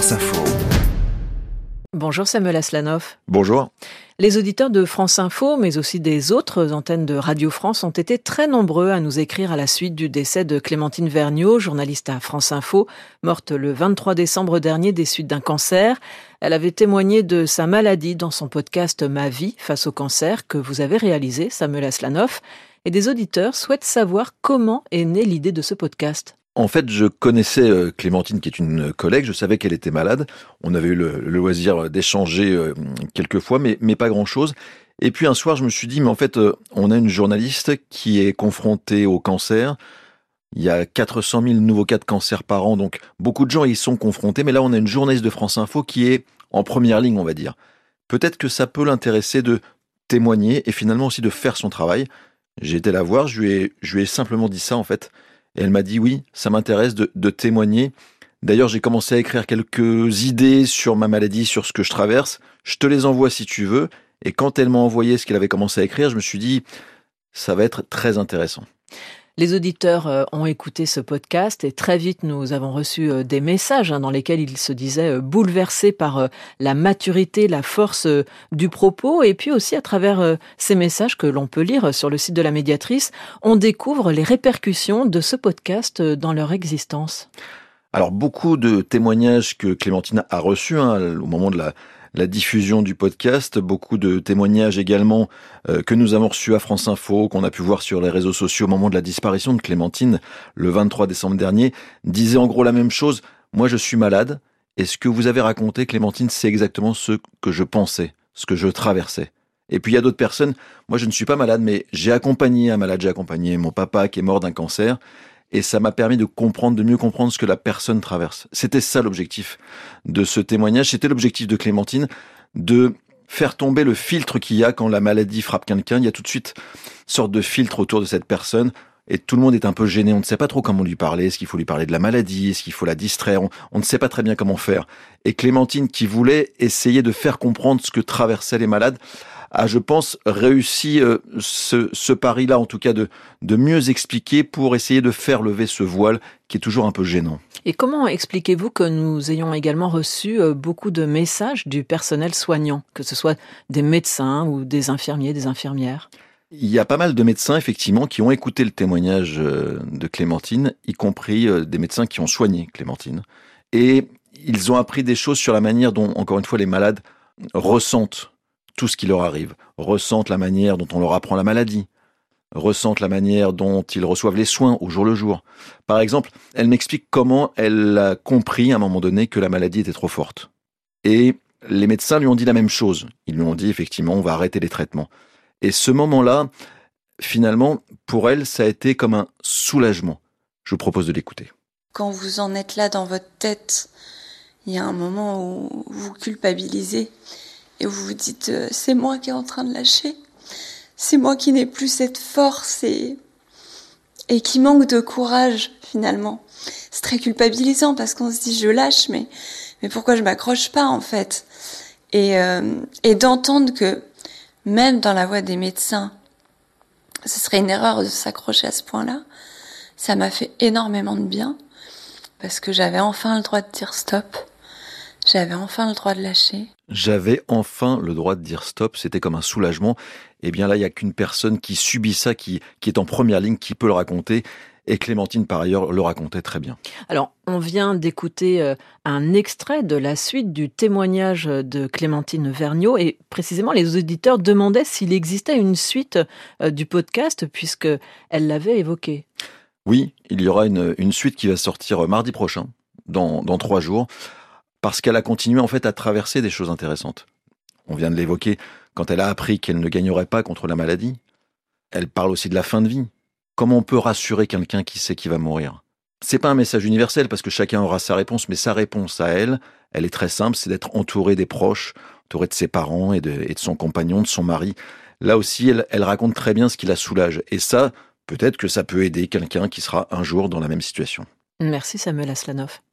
France Info. Bonjour Samuel Aslanov. Bonjour. Les auditeurs de France Info, mais aussi des autres antennes de Radio France, ont été très nombreux à nous écrire à la suite du décès de Clémentine Vergniaud, journaliste à France Info, morte le 23 décembre dernier des suites d'un cancer. Elle avait témoigné de sa maladie dans son podcast Ma vie face au cancer que vous avez réalisé, Samuel Aslanov. Et des auditeurs souhaitent savoir comment est née l'idée de ce podcast. En fait, je connaissais euh, Clémentine, qui est une collègue. Je savais qu'elle était malade. On avait eu le, loisir d'échanger euh, quelques fois, mais, pas grand-chose. Et puis un soir, je me suis dit, mais en fait, euh, on a une journaliste qui est confrontée au cancer. Il y a 400 000 nouveaux cas de cancer par an, donc beaucoup de gens y sont confrontés. Mais là, on a une journaliste de France Info qui est en première ligne, on va dire. Peut-être que ça peut l'intéresser de témoigner et finalement aussi de faire son travail. J'ai été la voir, je lui ai simplement dit ça en fait. Et elle m'a dit oui, ça m'intéresse de, témoigner. D'ailleurs, j'ai commencé à écrire quelques idées sur ma maladie, sur ce que je traverse. Je te les envoie si tu veux. Et quand elle m'a envoyé ce qu'elle avait commencé à écrire, je me suis dit, ça va être très intéressant. Les auditeurs euh, ont écouté ce podcast et très vite nous avons reçu euh, des messages hein, dans lesquels ils se disaient euh, bouleversés par la maturité, la force du propos et puis aussi à travers ces messages que l'on peut lire sur le site de la médiatrice, on découvre les répercussions de ce podcast dans leur existence. Alors beaucoup de témoignages que Clémentine a reçus hein, au moment de la, la diffusion du podcast, beaucoup de témoignages également euh, que nous avons reçus à France Info, qu'on a pu voir sur les réseaux sociaux au moment de la disparition de Clémentine le 23 décembre dernier, disaient en gros la même chose. Moi, je suis malade. Et ce que vous avez raconté, Clémentine, c'est exactement ce que je pensais, ce que je traversais? Et puis il y a d'autres personnes, moi je ne suis pas malade, mais j'ai accompagné un malade, j'ai accompagné mon papa qui est mort d'un cancer, et ça m'a permis de comprendre, de mieux comprendre ce que la personne traverse. C'était ça l'objectif de ce témoignage, c'était l'objectif de Clémentine, de faire tomber le filtre qu'il y a quand la maladie frappe quelqu'un. Il y a tout de suite une sorte de filtre autour de cette personne et tout le monde est un peu gêné. On ne sait pas trop comment lui parler. Est-ce qu'il faut lui parler de la maladie? Est-ce qu'il faut la distraire? On, on, ne sait pas très bien comment faire. Et Clémentine, qui voulait essayer de faire comprendre ce que traversaient les malades, a, je pense, réussi euh, ce, ce pari-là, en tout cas, de, de mieux expliquer pour essayer de faire lever ce voile qui est toujours un peu gênant. Et comment expliquez-vous que nous ayons également reçu euh, beaucoup de messages du personnel soignant, que ce soit des médecins ou des infirmiers, des infirmières? Il y a pas mal de médecins, effectivement, qui ont écouté le témoignage euh, de Clémentine, y compris des médecins qui ont soigné Clémentine. Et ils ont appris des choses sur la manière dont, encore une fois, les malades ressentent tout ce qui leur arrive, ressentent la manière dont on leur apprend la maladie, ressentent la manière dont ils reçoivent les soins au jour le jour. Par exemple, elle m'explique comment elle a compris à un moment donné que la maladie était trop forte. Et les médecins lui ont dit la même chose. Ils lui ont dit effectivement, on va arrêter les traitements. Et ce moment-là, finalement, pour elle, ça a été comme un soulagement. Je vous propose de l'écouter. Quand vous en êtes là dans votre tête, il y a un moment où vous culpabilisez et vous vous dites euh, c'est moi qui est en train de lâcher, c'est moi qui n'ai plus cette force et et qui manque de courage finalement. C'est très culpabilisant parce qu'on se dit je lâche mais mais pourquoi je m'accroche pas en fait? Et euh, et d'entendre que même dans la voix des médecins ce serait une erreur de s'accrocher à ce point-là. Ça m'a fait énormément de bien parce que j'avais enfin le droit de dire stop j'avais enfin le droit de lâcher. J'avais enfin le droit de dire stop, c'était comme un soulagement. Et eh bien là, il n'y a qu'une personne qui subit ça, qui, qui est en première ligne, qui peut le raconter. Et Clémentine, par ailleurs, le racontait très bien. Alors, on vient d'écouter euh, un extrait de la suite du témoignage de Clémentine Vergniaud. Et précisément, les auditeurs demandaient s'il existait une suite euh, du podcast, puisque elle l'avait évoqué. Oui, il y aura une, une suite qui va sortir mardi prochain, dans, dans trois jours parce qu'elle a continué en fait à traverser des choses intéressantes. On vient de l'évoquer quand elle a appris qu'elle ne gagnerait pas contre la maladie. Elle parle aussi de la fin de vie. Comment on peut rassurer quelqu'un qui sait qu'il va mourir? C'est pas un message universel parce que chacun aura sa réponse, mais sa réponse à elle, elle est très simple, c'est d'être entourée des proches, entourée de ses parents et de, son compagnon, de son mari. Là aussi, elle, elle raconte très bien ce qui la soulage. Et ça, peut-être que ça peut aider quelqu'un qui sera un jour dans la même situation. Merci Samuel Aslanov.